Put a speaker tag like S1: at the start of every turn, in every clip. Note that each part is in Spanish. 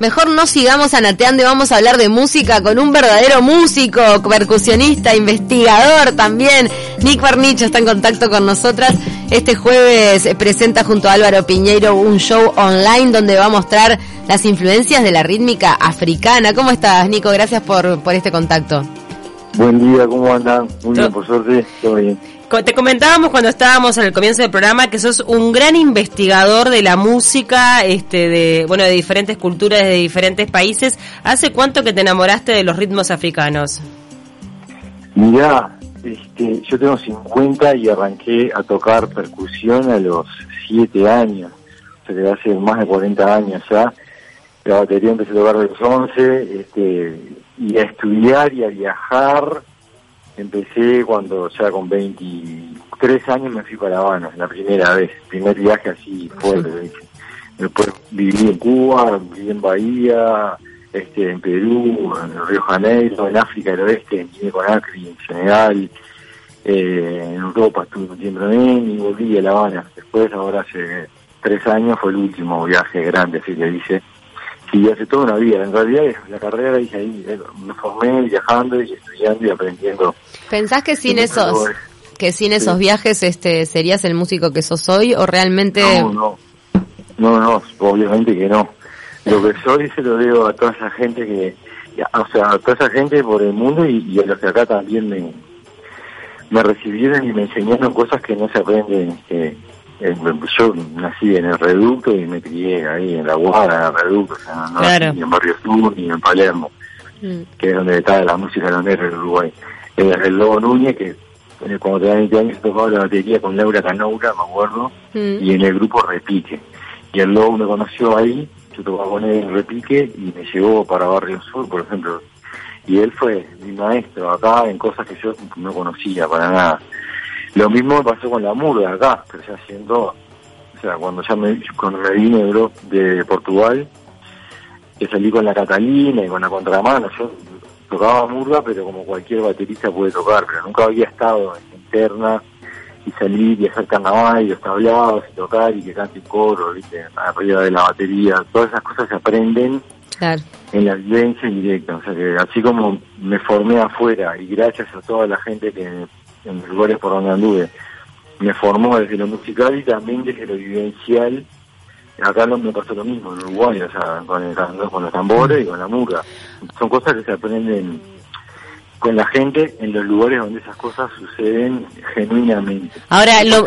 S1: Mejor no sigamos anateando y vamos a hablar de música con un verdadero músico, percusionista, investigador también. Nick Barnicho está en contacto con nosotras. Este jueves presenta junto a Álvaro Piñeiro un show online donde va a mostrar las influencias de la rítmica africana. ¿Cómo estás, Nico? Gracias por, por este contacto.
S2: Buen día, ¿cómo andan? Muy bien, por suerte, todo bien.
S1: Te comentábamos cuando estábamos el comienzo del programa que sos un gran investigador de la música, este, de, bueno, de diferentes culturas, de diferentes países. ¿Hace cuánto que te enamoraste de los ritmos africanos?
S2: Mirá, este, yo tengo 50 y arranqué a tocar percusión a los 7 años, o sea que hace más de 40 años ya. La batería empecé a tocar a los 11, este, y a estudiar y a viajar Empecé cuando ya con 23 años me fui para La Habana, la primera vez, primer viaje así fuerte. Después viví en Cuba, viví en Bahía, este, en Perú, en Río Janeiro, en África del Oeste, en Guinea Conakry, en Senegal, eh, en Europa estuve un tiempo también y volví a La Habana. Después, ahora hace tres años, fue el último viaje grande, así que hice Sí, hace toda una vida. En realidad la carrera hice ahí, eh, me formé viajando y estudiando y aprendiendo.
S1: ¿Pensás que sin esos que sin esos viajes este serías el músico que sos hoy o realmente
S2: No, no. No, no, obviamente que no. Lo que soy se lo debo a toda esa gente que o sea, a toda esa gente por el mundo y, a los que acá también me me recibieron y me enseñaron cosas que no se aprenden que eh, yo nací en el Reducto y me crié ahí en la Guada, en el Reducto, ni en Barrio Sur ni en Palermo, mm. que es donde está la música de en Uruguay. el Lobo Núñez, que eh, cuando tenía 20 años tocaba la batería con Laura Canoura, me acuerdo, mm. y en el grupo Repique. Y el Lobo me conoció ahí, yo tocaba con él en Repique y me llevó para Barrio Sur, por ejemplo. Y él fue mi maestro acá en cosas que yo no conocía para nada. Lo mismo me pasó con la murga acá, pero ya siendo, o sea, cuando ya me, cuando me vine de, de Portugal, que salí con la Catalina y con la contramano, yo tocaba murga, pero como cualquier baterista puede tocar, pero nunca había estado en interna y salir y hacer carnaval y los tablados y tocar y que cante coro, ¿viste? arriba de la batería, todas esas cosas se aprenden en la vivencia directa, o sea que así como me formé afuera y gracias a toda la gente que en los lugares por donde anduve. Me formó desde lo musical y también desde lo vivencial. Acá no me pasó lo mismo en Uruguay, o sea, con, el, con los tambores y con la murga. Son cosas que se aprenden con la gente en los lugares donde esas cosas suceden genuinamente.
S1: Ahora, lo,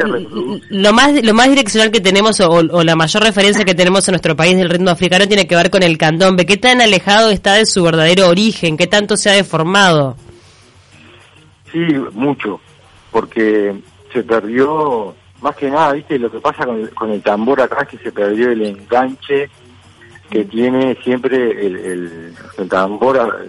S1: lo, más lo más direccional que tenemos o, la mayor referencia que tenemos en nuestro país del ritmo africano tiene que ver con el candombe. ¿Qué tan alejado está de su verdadero origen? ¿Qué tanto se ha deformado?
S2: Sí, mucho porque se perdió, más que nada, ¿viste? Lo que pasa con el, con el tambor acá es que se perdió el enganche que tiene siempre el, el, tambor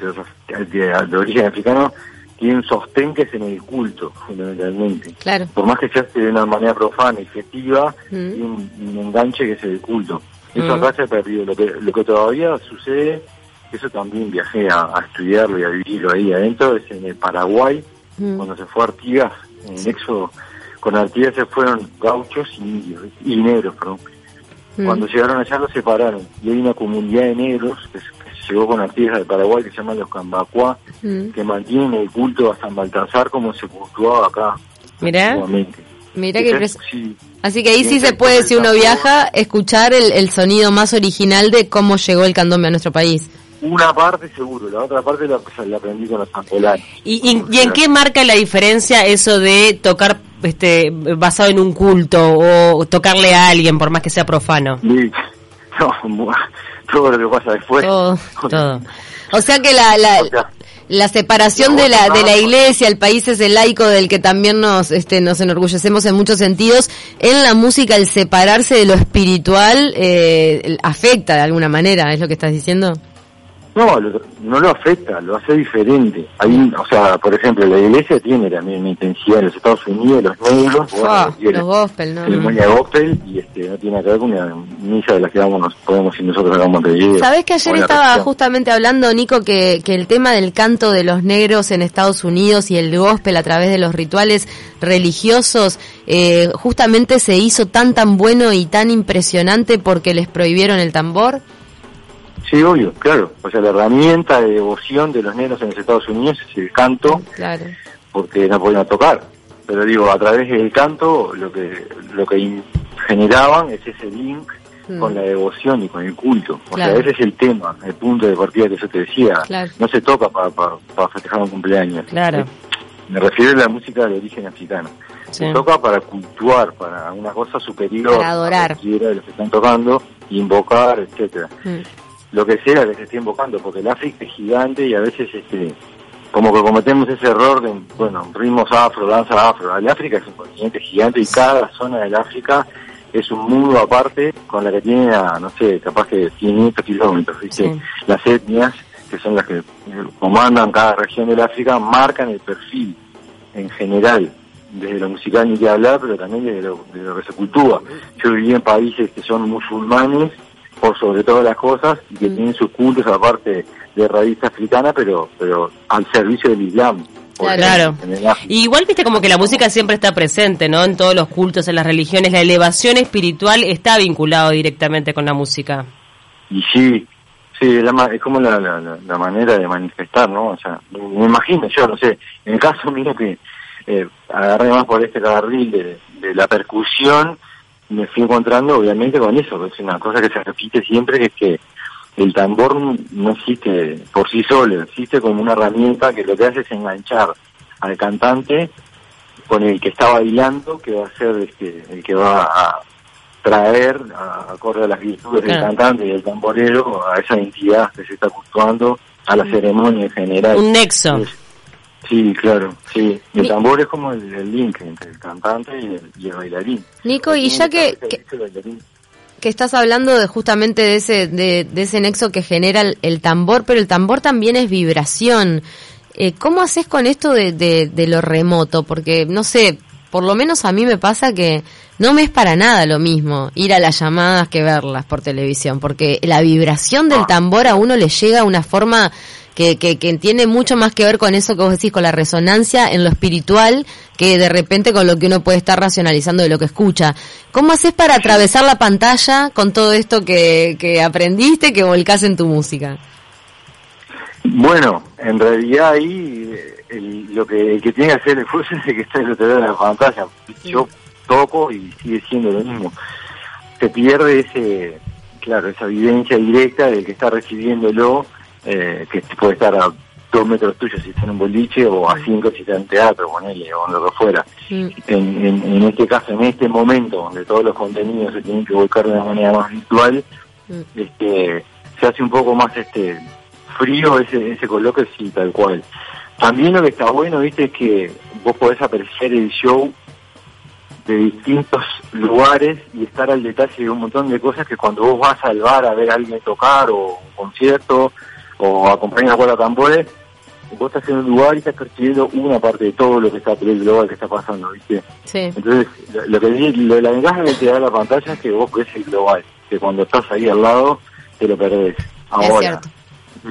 S2: eh, de, origen africano tiene un sostén que es en el culto, fundamentalmente.
S1: Claro.
S2: Por más que se hace de una manera profana y festiva, mm. tiene un, enganche que es el culto. Eso mm. acá se ha perdido. Lo que, lo que todavía sucede, eso también viajé a, a estudiarlo y a vivirlo ahí adentro, es en el Paraguay, Mm. Cuando se fue Artigas, en Éxodo, con Artigas se fueron gauchos y indios, y negros, perdón. Mm. Cuando llegaron allá los separaron y hay una comunidad de negros que, llegó con Artigas de Paraguay que se llama los Cambacuá, mm. que mantienen el culto a San Baltasar como se cultuaba acá.
S1: Mirá. Mira que Así que ahí sí se puede, si uno viaja, escuchar el, el, sonido más original de cómo llegó el candombe a nuestro país.
S2: Una parte seguro, la otra parte la, aprendí con los angolanos.
S1: ¿Y, en qué marca la diferencia eso de tocar este basado en un culto o tocarle a alguien por más que sea profano?
S2: No, todo lo que pasa después.
S1: Todo, todo. O sea que la, la, la separación de la de la iglesia, el país es el laico del que también nos este nos enorgullecemos en muchos sentidos. En la música el separarse de lo espiritual eh, afecta de alguna manera, es lo que estás diciendo.
S2: No, no lo afecta, lo hace diferente. Hay, o sea, por ejemplo, la iglesia tiene también una intensidad en los Estados Unidos, los negros,
S1: los gospel, ¿no?
S2: Ceremonia gospel, y este, no tiene que ver con una misa de la que vamos, nos podemos ir nosotros acá en Montevideo.
S1: ¿Sabés que ayer estaba justamente hablando, Nico, que, que el tema del canto de los negros en Estados Unidos y el gospel a través de los rituales religiosos, eh, justamente se hizo tan tan bueno y tan impresionante porque les prohibieron el tambor?
S2: Sí, obvio, claro. O sea, la herramienta de devoción de los negros en los Estados Unidos es el canto,
S1: Claro.
S2: porque no podían tocar. Pero digo, a través del canto lo que lo que generaban es ese link
S1: Mm.
S2: con la devoción y con el culto. O
S1: Claro.
S2: sea, ese es el tema, el punto de partida que yo te decía.
S1: Claro.
S2: No se toca para festejar un cumpleaños.
S3: Claro.
S2: Me refiero a la música de origen africano.
S3: Sí.
S2: Se toca para cultuar, para una cosa superior.
S1: Para adorar.
S2: A cualquiera de los que están tocando, invocar, etcétera
S1: Mm.
S2: Lo que sea que se esté invocando, porque el África es gigante y a veces este como que cometemos ese error de, bueno, ritmos afro, danza afro. El África es un continente gigante y cada zona del África es un mundo aparte con la que tiene, a, no sé, capaz que 500 kilómetros. ¿viste?
S3: Sí.
S2: Las etnias, que son las que comandan cada región del África, marcan el perfil en general, desde lo musical ni que hablar, pero también desde lo, desde lo que se cultúa. Yo viví en países que son musulmanes, por sobre todas las cosas, y que
S1: Mm.
S2: tienen sus cultos aparte de raíz africana, pero pero al servicio del Islam.
S1: Claro.
S3: Y igual viste como que la música siempre está presente, ¿no? En todos los cultos, en las religiones, la elevación espiritual está vinculado directamente con la música.
S2: Y sí, sí, es, la es como la, la, la- la manera de manifestar, ¿no? O sea, me imagino, yo no sé, en el caso mío que eh, agarré más por este carril de, de la percusión, me fui encontrando obviamente con eso, es una cosa que se repite siempre, que es que el tambor no existe por sí solo, existe como una herramienta que lo que hace es enganchar al cantante con el que está bailando, que va a ser este, el que va a traer, a- acorde a las virtudes del cantante y del tamborero, a esa entidad que se está cultuando, a la ceremonia en general.
S3: Un nexo.
S2: Es- Sí, claro, sí. El tambor es como el, el link entre el cantante y el, y el bailarín.
S1: Nico, y ya que, que, estás hablando de justamente de ese, de, de ese nexo que genera el, el tambor, pero el tambor también es vibración. Eh, ¿Cómo haces con esto de, de, de lo remoto? Porque, no sé, por lo menos a mí me pasa que no me es para nada lo mismo ir a las llamadas que verlas por televisión, porque la vibración del tambor a uno le llega a una forma que, que, que tiene mucho más que ver con eso que vos decís, con la resonancia en lo espiritual, que de repente con lo que uno puede estar racionalizando de lo que escucha. ¿Cómo haces para atravesar la pantalla con todo esto que, que aprendiste, que volcás en tu música?
S2: Bueno, en realidad ahí eh, el- lo que el que tiene que hacer el esfuerzo es el que está en el otro lado de la pantalla. Yo toco y sigue siendo lo mismo. Se pierde ese, claro, esa vivencia directa del que está recibiéndolo, eh, que puede estar a dos metros tuyos si está en un boliche o a cinco si está en teatro, ponele, o en lo que fuera. En, en, en este caso, en este momento, donde todos los contenidos se tienen que volcar de una manera más virtual,
S1: mm.
S2: este se hace un poco más este frío ese ese coloquio sí tal cual también lo que está bueno viste es que vos podés apreciar el show de distintos lugares y estar al detalle de un montón de cosas que cuando vos vas al bar a ver a alguien tocar o un concierto o acompañar a cuatro tambores vos estás en un lugar y estás percibiendo una parte de todo lo que está el global que está pasando viste
S1: Sí.
S2: entonces, lo, que lo, la ventaja que te da la pantalla es que vos ves el global, que cuando estás ahí al lado te lo perdés. Ahora,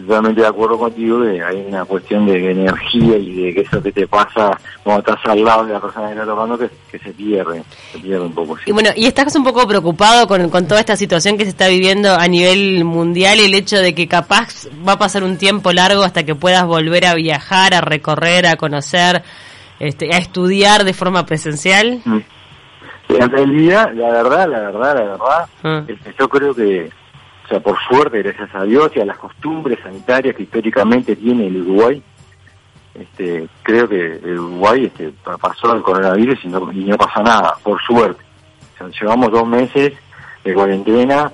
S2: totalmente de acuerdo contigo que hay una cuestión de energía y de que eso que te pasa cuando estás al lado de la persona que está tocando que, que se pierde, se pierde un poco. sí.
S3: Y bueno, y estás un poco preocupado con, con toda esta situación que se está viviendo a nivel mundial y el hecho de que capaz va a pasar un tiempo largo hasta que puedas volver a viajar, a recorrer, a conocer, este, a estudiar de forma presencial.
S2: Mm. En realidad, la verdad, la verdad, la verdad,
S3: Ah.
S2: es que yo creo que, o sea, por suerte, gracias a Dios y a las costumbres sanitarias que históricamente tiene el Uruguay, este, creo que el Uruguay este, pa- pasó el coronavirus y no, y no pasó nada, por suerte. O sea, llevamos dos meses de cuarentena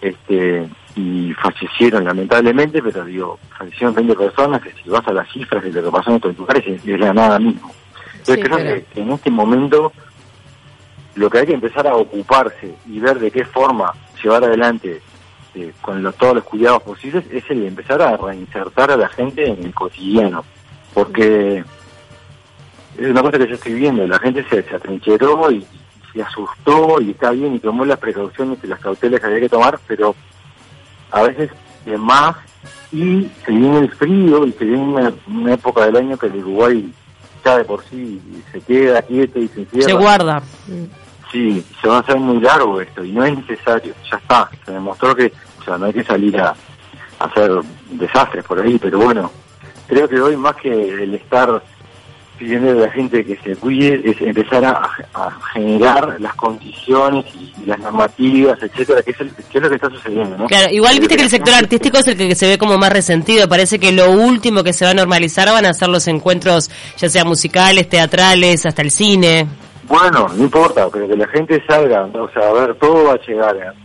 S2: este, y fallecieron lamentablemente, pero digo, fallecieron 20 personas, que si vas a las cifras de lo que pasó en otros lugares es, es la nada mismo. Entonces
S1: Sí,
S2: creo
S1: pero-
S2: que en este momento lo que hay que empezar a ocuparse y ver de qué forma llevar adelante eh, con los- todos los cuidados posibles es el empezar a reinsertar a la gente en el cotidiano. Porque es una cosa que yo estoy viendo, la gente se, se atrincheró y se asustó y está bien y tomó las precauciones y las cautelas que había que tomar, pero a veces de más y se viene el frío y se viene una, una época del año que el Uruguay ya de por sí se queda quieto y se encierra.
S3: Se guarda.
S2: Sí, se va a hacer muy largo esto y no es necesario, ya está, se demostró que o sea, no hay que salir a, hacer desastres por ahí, pero bueno, creo que hoy más que el estar pidiendo a la gente que se cuide es empezar a, generar las condiciones y, las normativas, etcétera, que es, lo que está sucediendo, ¿no?
S3: Claro, igual viste que el sector artístico es el que se ve como más resentido, parece que lo último que se va a normalizar van a ser los encuentros, ya sea musicales, teatrales, hasta el cine.
S2: Bueno, no importa, pero que la gente salga, o sea, a ver, todo va a llegar. ¿eh?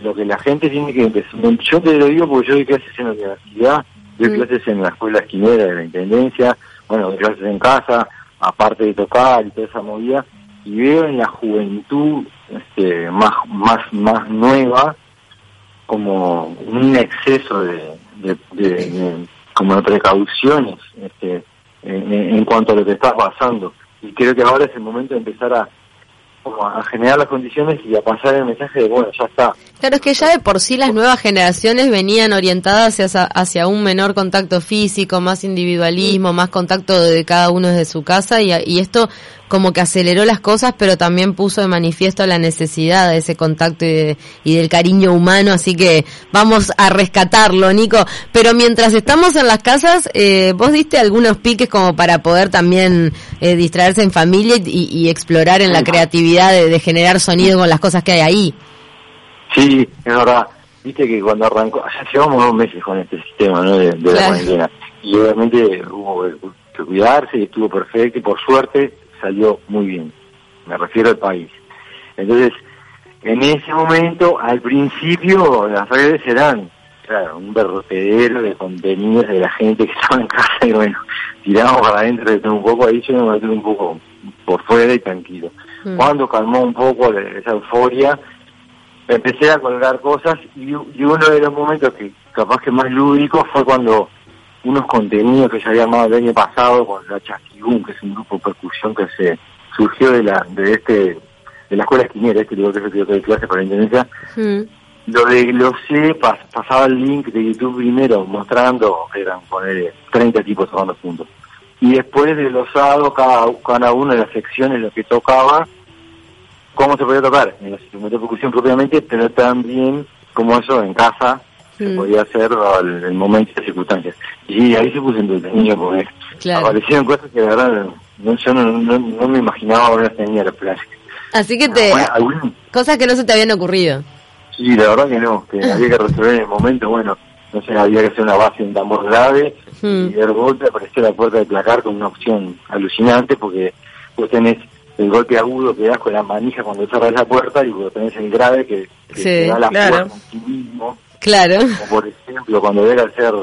S2: Lo que la gente tiene que empezar, yo te lo digo porque yo doy clases en la universidad, doy mm. clases en la escuela esquinera de la Intendencia, bueno, doy clases en casa, aparte de tocar y toda esa movida, y veo en la juventud este, más, más, más nueva como un exceso de, de, como de precauciones este, en, en cuanto a lo que está pasando y creo que ahora es el momento de empezar a a generar las condiciones y a pasar el mensaje de bueno, ya está.
S1: Claro, es que ya de por sí las nuevas generaciones venían orientadas hacia, hacia un menor contacto físico, más individualismo, más contacto de cada uno desde su casa y, y esto como que aceleró las cosas, pero también puso de manifiesto la necesidad de ese contacto y, del cariño humano, así que vamos a rescatarlo, Nico. Pero mientras estamos en las casas, eh, vos diste algunos piques como para poder también eh, distraerse en familia y, explorar en la creatividad de, generar sonido con las cosas que hay ahí.
S2: Sí, es verdad. Viste que cuando arrancó, ya llevamos dos meses con este sistema ¿no? de, la cuarentena y obviamente hubo que cuidarse y estuvo perfecto y por suerte salió muy bien. Me refiero al país. Entonces, en ese momento, al principio, las redes eran, claro, un vertedero de contenidos de la gente que estaba en casa y bueno, tiramos para adentro de un poco, ahí yo me metí un poco por fuera y tranquilo. Mm. Cuando calmó un poco esa euforia, empecé a colgar cosas y, y, uno de los momentos que capaz que más lúdico fue cuando unos contenidos que se había armado el año pasado con la Chasquigún, que es un grupo de percusión que se surgió de la de este de la escuela esquinera, este lugar que el de clase para la Indonesia. Mm. Lo de lo sé, pasaba el link de YouTube primero mostrando, eran poner 30 tipos tocando juntos. Y después de los sábados, cada, cada una de las secciones, lo que tocaba, cómo se podía tocar, en los instrumentos de percusión propiamente, pero también como eso en casa, se mm. podía hacer al, el momento y circunstancias. Y ahí se puso entretenido porque aparecieron cosas que de verdad no, yo no, no, me imaginaba haber tenido la playa.
S1: Así que te... Cosas que no se te habían ocurrido.
S2: Sí, la verdad que no, que había que resolver en el momento, bueno, no sé, había que hacer una base en tambor grave mm. y de golpe apareció la puerta de placar con una opción alucinante porque vos tenés el golpe agudo que das con la manija cuando cerras la puerta y vos tenés el grave que, te da la fuerza en sí mismo
S1: Claro.
S2: Como por ejemplo, cuando era hacer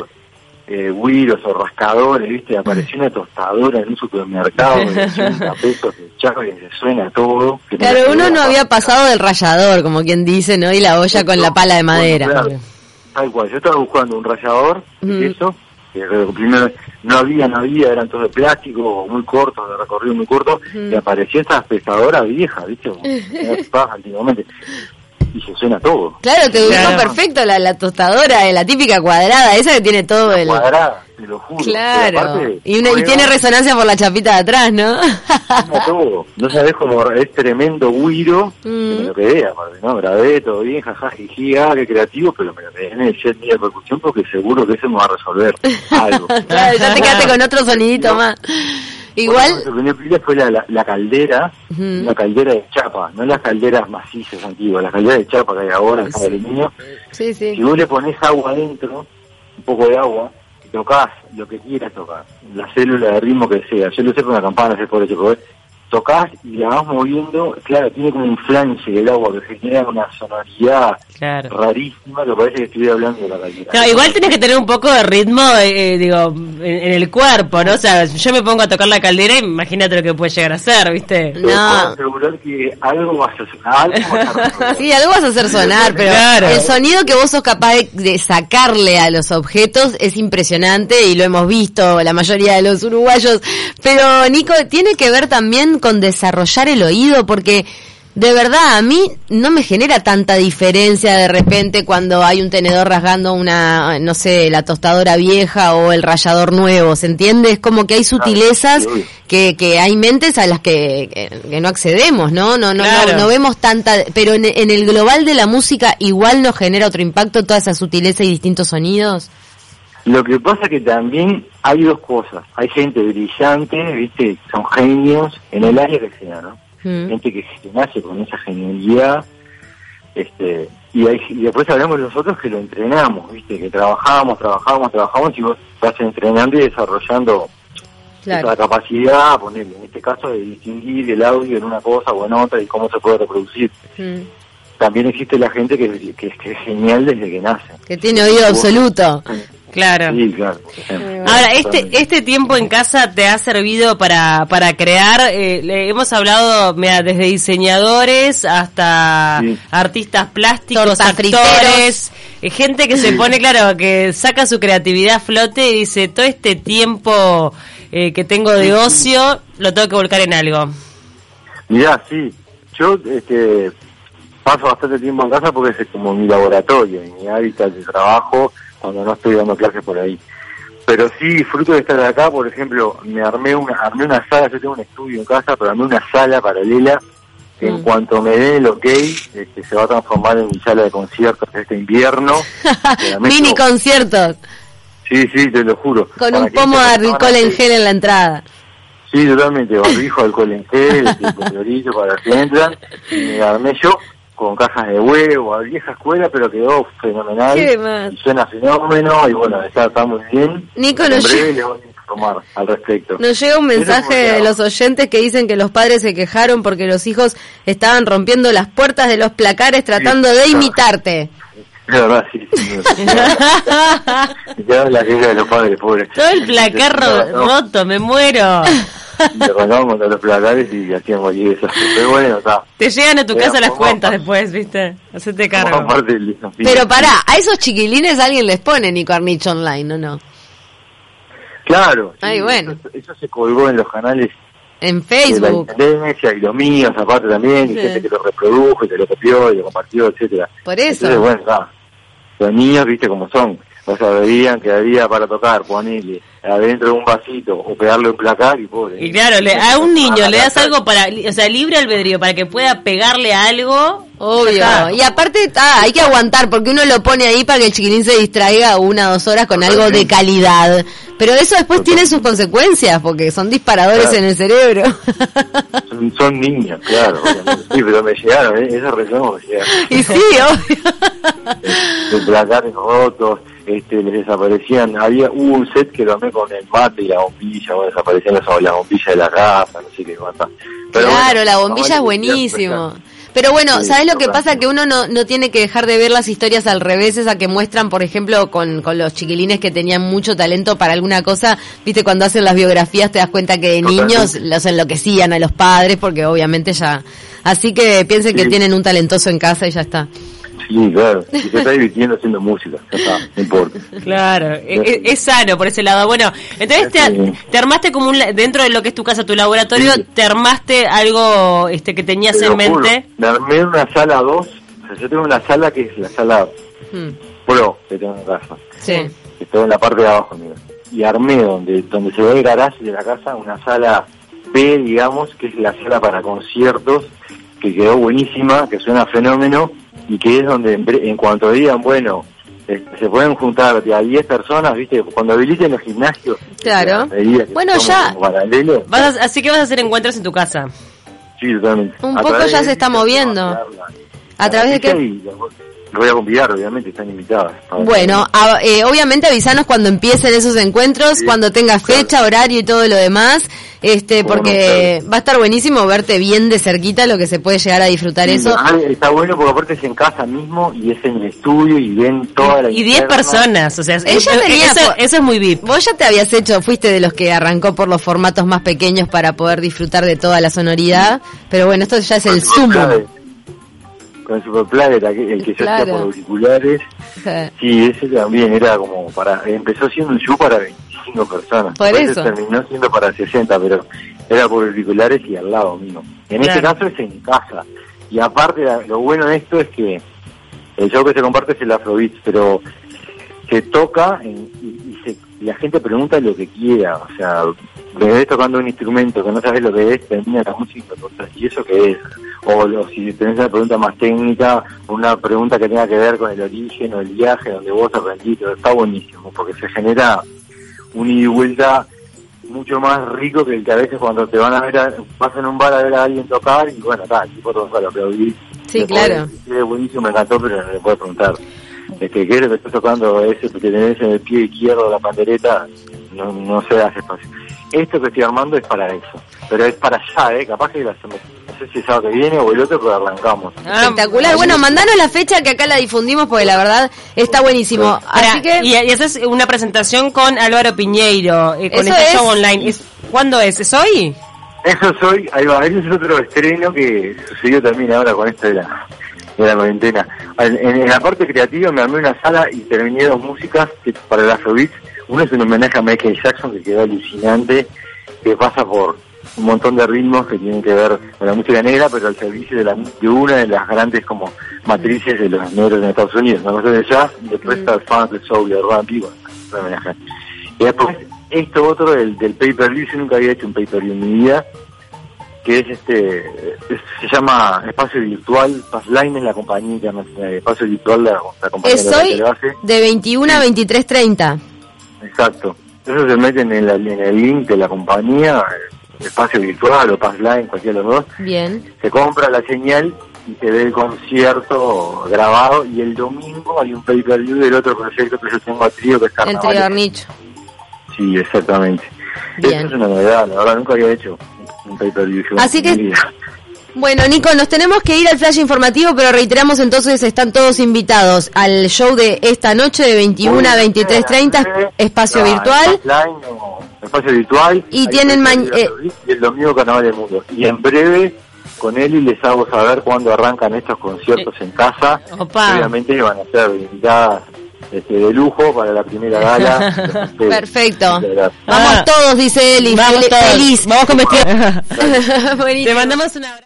S2: eh, o rascadores, ¿viste? Apareció una tostadora en un supermercado de 80 pesos de charro y se suena todo.
S1: Claro, uno no había pasado del rallador, como quien dice, ¿no? Y la olla con la pala de madera.
S2: tal cual, yo estaba buscando un rallador de eso, que primero no había, no había, eran todos de plástico, muy cortos, de recorrido muy corto, y apareció esta pesadora vieja, ¿viste? antiguamente y se suena todo.
S1: Claro, te gustó perfecto la, la tostadora, la típica cuadrada, esa que tiene todo el...
S2: Cuadrada, te lo juro.
S1: Claro. y, y tiene resonancia por la chapita de atrás, ¿no?
S2: todo. No sabes cómo es tremendo guiro, que me mm. lo quedé, aparte, ¿no? Grabé todo bien, jaja, ah, qué creativo, pero me lo quedé en el set de percusión porque seguro que eso me va a resolver algo.
S1: claro, ya te quedaste con otro sonidito más. Igual.
S2: Bueno, lo que fue la, la, caldera, la caldera de chapa, no las calderas macizas antiguas, la caldera de chapa que hay ahora en sí.
S1: Sí, sí.
S2: Si vos le pones agua adentro, un poco de agua, tocas lo que quieras tocar, la célula de ritmo que sea. Yo lo sé con la campana, sé por eso, tocas y la vas moviendo, claro, tiene como un flanche el agua que genera una sonoridad rarísima que parece que estuviera hablando de la calidad.
S3: No, igual tienes que tener un poco de ritmo, eh, eh, digo, en, el cuerpo, ¿no? O sea, yo me pongo a tocar la caldera y imagínate lo que puede llegar a ser, ¿viste?
S2: No. asegurar que algo vas a sonar.
S1: sí, algo vas a hacer sonar, pero el sonido que vos sos capaz de, sacarle a los objetos es impresionante y lo hemos visto la mayoría de los uruguayos. Pero, Nico, tiene que ver también con desarrollar el oído, porque de verdad, a mí no me genera tanta diferencia de repente cuando hay un tenedor rasgando una, no sé, la tostadora vieja o el rallador nuevo, ¿se entiende? Es como que hay sutilezas que, que hay mentes a las que, que, no accedemos, ¿no? No, no, no, no, vemos tanta, pero en, en el global de la música igual nos genera otro impacto toda esa sutileza y distintos sonidos.
S2: Lo que pasa que también hay dos cosas. Hay gente brillante, ¿viste? Son genios en el área que sea, ¿no? Mm. gente que se nace con esa genialidad, este, y, después hablamos de nosotros que lo entrenamos, viste, que trabajamos, trabajamos, trabajamos y vos estás entrenando y desarrollando la capacidad, ponerle, en este caso, de distinguir el audio en una cosa o en otra y cómo se puede reproducir. Mm. También existe la gente que, que, es genial desde que nace.
S1: Que tiene oído absoluto.
S3: Claro. Ahora, este, este tiempo en casa te ha servido para, para crear, eh, hemos hablado mira, desde diseñadores hasta artistas plásticos, actores, eh, gente que se pone, claro, que saca su creatividad a flote y dice, todo este tiempo eh, que tengo de ocio, lo tengo que volcar en algo.
S2: Mirá, sí, yo este, paso bastante tiempo en casa porque es como mi laboratorio, mi hábitat de trabajo cuando no estoy dando clases por ahí. Pero sí fruto de estar acá, por ejemplo, me armé una, armé una sala, yo tengo un estudio en casa, pero armé una sala paralela que en mm. cuanto me dé el ok, este, se va a transformar en mi sala de conciertos este invierno.
S1: Mini conciertos.
S2: Sí, sí, te lo juro.
S1: Con un pomo de alcohol en gel en la entrada.
S2: Sí, totalmente, barbijo, alcohol en gel, este, para que entran, y me armé yo con cajas de huevo, a vieja escuela, pero quedó fenomenal. Y suena fenómeno, y bueno, está, está muy bien.
S1: Nico, en
S2: breve le voy a informar al respecto.
S1: Nos llega un mensaje de los oyentes que dicen que los padres se quejaron porque los hijos estaban rompiendo las puertas de los placares tratando de imitarte.
S2: Es verdad, sí. sí ya la queja de los padres, pobres.
S3: Todo el placar roto, me muero
S2: le contra los placares y hacíamos allí eso. Pero bueno, está.
S3: Te llegan a tu casa las cuentas después, ¿viste? Hacete cargo.
S1: Pero pará, a esos chiquilines alguien les pone Nico Arnich online, ¿o no?
S2: Claro.
S1: Ay, bueno.
S2: Eso, se colgó en los canales.
S1: En Facebook.
S2: De la y los míos, aparte también, y gente que lo reprodujo y que lo copió y lo compartió, etcétera
S1: Por eso.
S2: Entonces, bueno, está. Los niños, viste cómo son. O sea, veían que había para tocar, ponele adentro de un vasito o pegarle un placar y pobre.
S3: Y claro, le, a un niño le das algo para, o sea, libre albedrío, para que pueda pegarle algo.
S1: Obvio. Y aparte, ah, hay que aguantar, porque uno lo pone ahí para que el chiquilín se distraiga una o dos horas con algo de calidad. Pero eso después tiene sus consecuencias, porque son disparadores en el cerebro.
S2: Son, niños, claro. Sí, pero me llegaron, ¿eh? esa me llegaron.
S1: Y sí, obvio.
S2: De placares rotos este, les desaparecían, había, hubo un set que lo con el mate y la bombilla, o desaparecían las, la bombilla de la raza, no sé qué cosa.
S1: claro, la bombilla es buenísimo. Pero bueno, ¿sabes lo que pasa? Que uno no, no tiene que dejar de ver las historias al revés, esa que muestran, por ejemplo, con, con los chiquilines que tenían mucho talento para alguna cosa. Viste, cuando hacen las biografías te das cuenta que de niños los enloquecían a los padres, porque obviamente ya... Así que piensen que tienen un talentoso en casa y ya está.
S2: Sí, claro. Y se está divirtiendo haciendo música. no importa.
S3: Claro. E, e, es, sano por ese lado. Bueno, entonces te, armaste como un, dentro de lo que es tu casa, tu laboratorio, te armaste algo este que tenías en mente.
S2: Me armé una sala 2. O sea, yo tengo una sala que es la sala hmm. pro que tengo en casa.
S1: Sí.
S2: Que está en la parte de abajo, mira. Y armé donde, donde se ve el garaje de la casa, una sala B, digamos, que es la sala para conciertos, que quedó buenísima, que suena fenómeno y que es donde en, cuanto digan, bueno, este, se pueden juntar de a 10 personas, ¿viste? Cuando habiliten los gimnasios.
S1: Claro. Bueno, ya.
S3: así que vas a hacer encuentros en tu casa.
S2: Sí, totalmente.
S1: Un poco ya se está moviendo. ¿A través de qué?
S2: Lo voy a convidar, obviamente, están invitadas.
S1: Bueno, eh, obviamente avisanos cuando empiecen esos encuentros, cuando tengas fecha, horario y todo lo demás, este, porque va a estar buenísimo verte bien de cerquita lo que se puede llegar a disfrutar eso.
S2: Está bueno porque aparte es en casa mismo y es en el estudio y ven toda la
S3: Y 10 personas, o sea, eso, eso, es muy VIP.
S1: Vos ya te habías hecho, fuiste de los que arrancó por los formatos más pequeños para poder disfrutar de toda la sonoridad, pero bueno, esto ya es el sumo
S2: con el Super el que se hacía por auriculares. Sí, ese también era como para, empezó siendo un show para 25 personas.
S1: Por eso.
S2: Terminó siendo para 60, pero era por auriculares y al lado mío. En este caso es en casa. Y aparte, lo bueno de esto es que el show que se comparte es el Afrobeat, pero se toca en- y, y se- y la gente pregunta lo que quiera. O sea, me ves tocando un instrumento que no sabes lo que es, termina la música y preguntas, ¿y eso qué es? O, lo- si tenés una pregunta más técnica, una pregunta que tenga que ver con el origen o el viaje donde vos aprendiste, está buenísimo, porque se genera un ida y vuelta mucho más rico que el que a veces cuando te van a ver, a, vas en un bar a ver a alguien tocar y bueno, está, el tipo toca lo aplaudís.
S1: Sí,
S2: Le
S1: claro.
S2: "Es buenísimo, me encantó, pero no le puedes preguntar. Es que qué es lo que estás tocando, ese que tenés en el pie izquierdo la pandereta, no, no se hace espacio. Esto que estoy armando es para eso, pero es para allá, ¿eh? Capaz que la semana, no sé si el sábado que viene o el otro, pero arrancamos.
S3: Ah,
S1: Espectacular. Bueno, mandanos la fecha que acá la difundimos porque la verdad está buenísimo. Así que
S3: y, y esa es una presentación con Álvaro Piñeiro, eh, con
S1: Eso
S3: este
S1: es.
S3: show online. ¿Es, ¿Cuándo es? ¿Es hoy?
S2: Eso soy, ahí va, ese es otro estreno que sucedió también ahora con esto de la, de la cuarentena. En, en la parte creativa me armé una sala y terminé dos músicas que, para el Afrobeat. Uno es un homenaje a Michael Jackson que quedó alucinante, que pasa por un montón de ritmos que tienen que ver con la música negra, pero al servicio de, la, de una de las grandes como matrices de los negros en Estados Unidos, una cosa de jazz, y después está el funk, el soul, el rap, y bueno, un homenaje. Y después, esto otro del, del pay-per-view, yo nunca había hecho un pay-per-view en mi vida, que es este, es- se llama Espacio Virtual, Passline es la compañía internacional, Espacio Virtual la, la compañía
S1: es
S2: que
S1: hoy
S2: lo hace,
S1: de 21 a 23.30.
S2: exacto. Eso se meten en, la- en el link de la compañía, eh, Espacio Virtual o Passline, cualquiera de los dos,
S1: Bien.
S2: se compra la señal y se ve el concierto grabado y el domingo hay un pay-per-view del otro proyecto que yo tengo a trío que es
S1: El
S2: Carnaval.
S1: trío Nicho.
S2: Sí, exactamente.
S1: Bien.
S2: Eso es una novedad, la verdad nunca había hecho un pay-per-view.
S1: Así que-. Bueno, Nico, nos tenemos que ir al flash informativo, pero reiteramos entonces, están todos invitados al show de esta noche de 21 a 23.30, espacio virtual.
S2: Espacio.
S1: Y tienen eh,
S2: y el domingo Carnaval del Mundo. Y en breve con él y les hago saber cuándo arrancan estos conciertos en casa.
S3: Opa.
S2: Obviamente van a ser invitadas este, de lujo para la primera gala.
S1: Perfecto. Vamos
S3: Ah.
S1: todos, dice Eli.
S3: Vamos
S1: Fel-
S3: todos.
S1: Feliz.
S3: Vamos con vestido. Te mandamos un abrazo.